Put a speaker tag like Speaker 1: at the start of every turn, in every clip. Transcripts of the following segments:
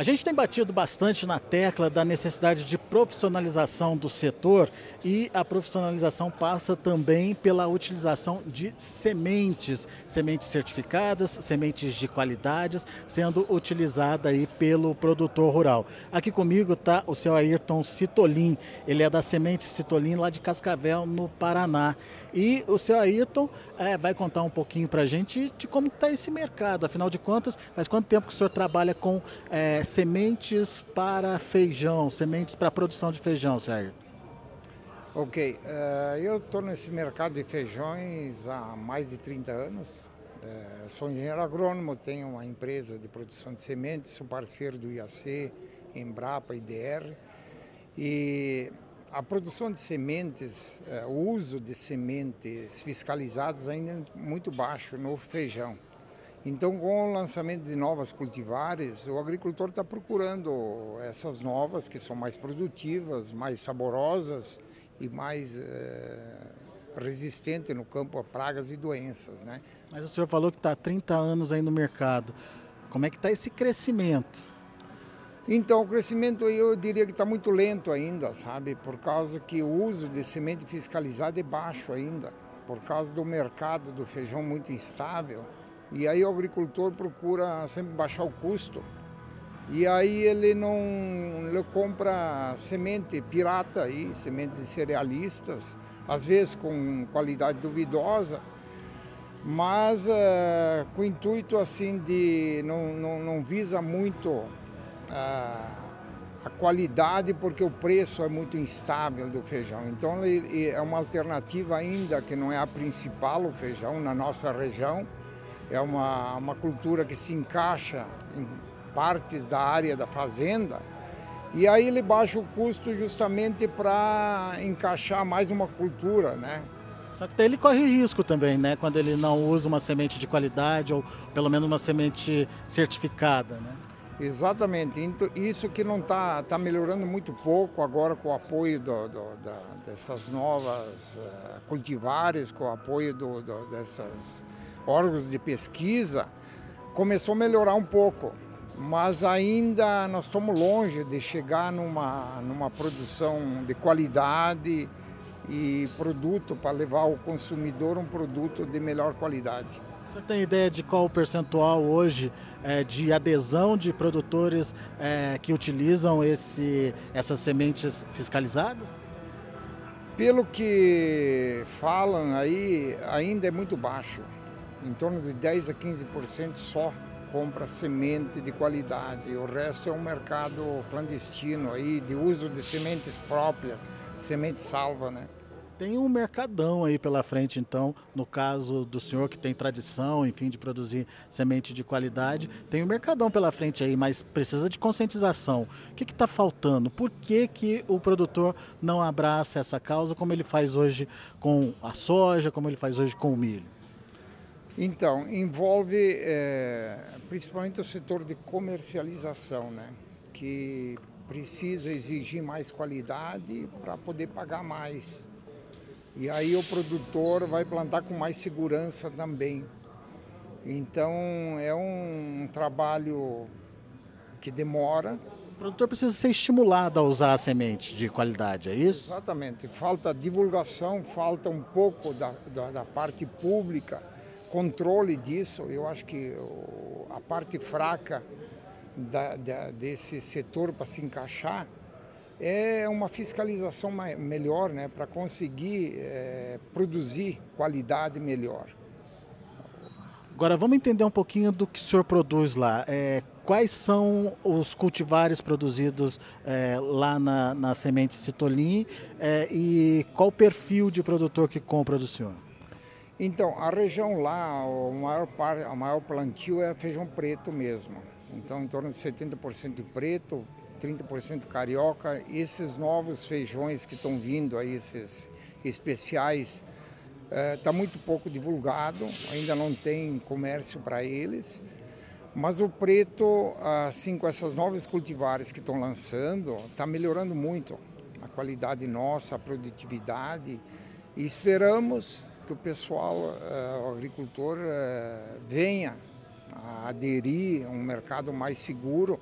Speaker 1: A gente tem batido bastante na tecla da necessidade de profissionalização do setor e a profissionalização passa também pela utilização de sementes, sementes certificadas, sementes de qualidades, sendo utilizada aí pelo produtor rural. Aqui comigo está o seu Ayrton Citolin, ele é da Semente Citolin lá de Cascavel, no Paraná. E o seu Ayrton é, vai contar um pouquinho para a gente de como está esse mercado, afinal de contas, faz quanto tempo que o senhor trabalha com é, sementes para feijão, sementes para produção de feijão, Sérgio?
Speaker 2: Ok, uh, eu estou nesse mercado de feijões há mais de 30 anos. Uh, sou engenheiro agrônomo, tenho uma empresa de produção de sementes, sou parceiro do IAC, Embrapa, IDR. E a produção de sementes, uh, o uso de sementes fiscalizadas ainda é muito baixo no feijão. Então, com o lançamento de novas cultivares, o agricultor está procurando essas novas que são mais produtivas, mais saborosas e mais é, resistentes no campo a pragas e doenças. Né?
Speaker 1: Mas o senhor falou que está há 30 anos aí no mercado. Como é que está esse crescimento?
Speaker 2: Então, o crescimento eu diria que está muito lento ainda, sabe? Por causa que o uso de semente fiscalizada é baixo ainda, por causa do mercado do feijão muito instável e aí o agricultor procura sempre baixar o custo. E aí ele não ele compra semente pirata aí, semente de cerealistas, às vezes com qualidade duvidosa, mas uh, com o intuito assim de não, não, não visa muito uh, a qualidade porque o preço é muito instável do feijão. Então ele, é uma alternativa ainda que não é a principal o feijão na nossa região é uma, uma cultura que se encaixa em partes da área da fazenda. E aí ele baixa o custo justamente para encaixar mais uma cultura, né?
Speaker 1: Só que daí ele corre risco também, né? Quando ele não usa uma semente de qualidade ou pelo menos uma semente certificada, né?
Speaker 2: Exatamente. Isso que não está tá melhorando muito pouco agora com o apoio do, do, da, dessas novas uh, cultivares, com o apoio do, dessas órgãos de pesquisa, começou a melhorar um pouco, mas ainda nós estamos longe de chegar numa, numa produção de qualidade e produto para levar ao consumidor um produto de melhor qualidade.
Speaker 1: Você tem ideia de qual o percentual hoje é, de adesão de produtores é, que utilizam esse, essas sementes fiscalizadas?
Speaker 2: Pelo que falam aí, ainda é muito baixo em torno de 10 a 15% só compra semente de qualidade. O resto é um mercado clandestino aí de uso de sementes próprias, semente salva, né?
Speaker 1: Tem um mercadão aí pela frente, então, no caso do senhor que tem tradição, enfim, de produzir semente de qualidade, tem um mercadão pela frente aí, mas precisa de conscientização. O que está faltando? Por que, que o produtor não abraça essa causa como ele faz hoje com a soja, como ele faz hoje com o milho?
Speaker 2: Então, envolve é, principalmente o setor de comercialização, né? que precisa exigir mais qualidade para poder pagar mais. E aí o produtor vai plantar com mais segurança também. Então é um trabalho que demora.
Speaker 1: O produtor precisa ser estimulado a usar a semente de qualidade, é isso?
Speaker 2: Exatamente. Falta divulgação, falta um pouco da, da, da parte pública controle disso. Eu acho que a parte fraca da, da, desse setor para se encaixar é uma fiscalização melhor, né, para conseguir é, produzir qualidade melhor.
Speaker 1: Agora vamos entender um pouquinho do que o senhor produz lá. É, quais são os cultivares produzidos é, lá na, na semente Citolim é, e qual o perfil de produtor que compra do senhor?
Speaker 2: Então, a região lá, o maior, par, o maior plantio é feijão preto mesmo. Então, em torno de 70% preto, 30% carioca. Esses novos feijões que estão vindo aí, esses especiais, está eh, muito pouco divulgado, ainda não tem comércio para eles. Mas o preto, assim, com essas novas cultivares que estão lançando, está melhorando muito a qualidade nossa, a produtividade. E esperamos que o pessoal, uh, o agricultor, uh, venha a aderir a um mercado mais seguro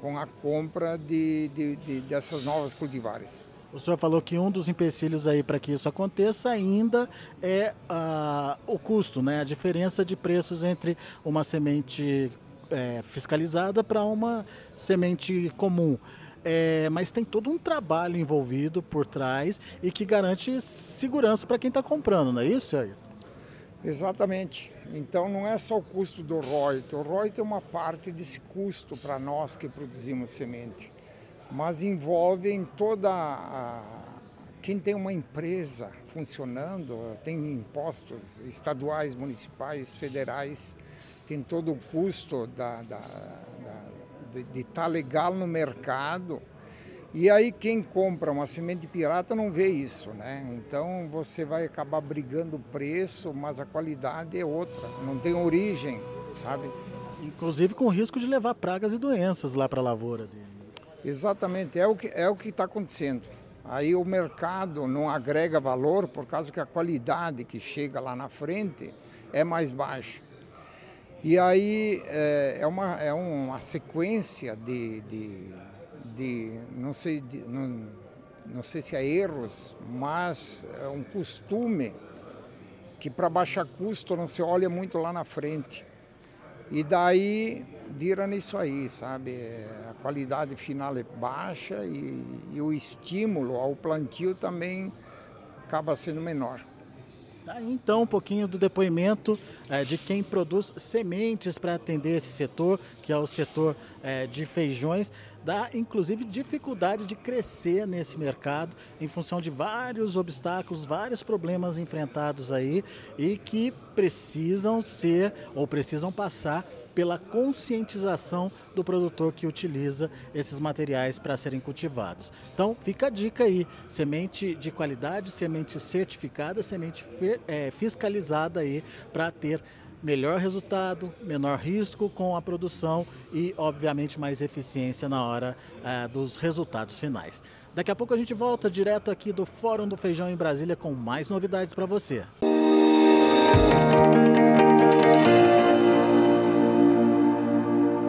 Speaker 2: com a compra de, de, de, dessas novas cultivares.
Speaker 1: O senhor falou que um dos empecilhos aí para que isso aconteça ainda é uh, o custo, né? a diferença de preços entre uma semente é, fiscalizada para uma semente comum. É, mas tem todo um trabalho envolvido por trás e que garante segurança para quem está comprando, não é isso, aí?
Speaker 2: Exatamente. Então não é só o custo do royalty. O royalty é uma parte desse custo para nós que produzimos semente, mas envolve em toda a... quem tem uma empresa funcionando, tem impostos estaduais, municipais, federais, tem todo o custo da, da de estar tá legal no mercado. E aí quem compra uma semente pirata não vê isso, né? Então você vai acabar brigando o preço, mas a qualidade é outra, não tem origem, sabe?
Speaker 1: Inclusive com risco de levar pragas e doenças lá para a lavoura dele.
Speaker 2: Exatamente, é o que é o que está acontecendo. Aí o mercado não agrega valor por causa que a qualidade que chega lá na frente é mais baixa. E aí é, é, uma, é uma sequência de, de, de não, sei, de, não, não sei se é erros, mas é um costume que para baixar custo não se olha muito lá na frente. E daí vira nisso aí, sabe? A qualidade final é baixa e, e o estímulo ao plantio também acaba sendo menor.
Speaker 1: Então um pouquinho do depoimento é, de quem produz sementes para atender esse setor, que é o setor é, de feijões, dá inclusive dificuldade de crescer nesse mercado em função de vários obstáculos, vários problemas enfrentados aí e que precisam ser ou precisam passar pela conscientização do produtor que utiliza esses materiais para serem cultivados. Então, fica a dica aí: semente de qualidade, semente certificada, semente é, fiscalizada aí para ter melhor resultado, menor risco com a produção e, obviamente, mais eficiência na hora é, dos resultados finais. Daqui a pouco a gente volta direto aqui do Fórum do Feijão em Brasília com mais novidades para você. Música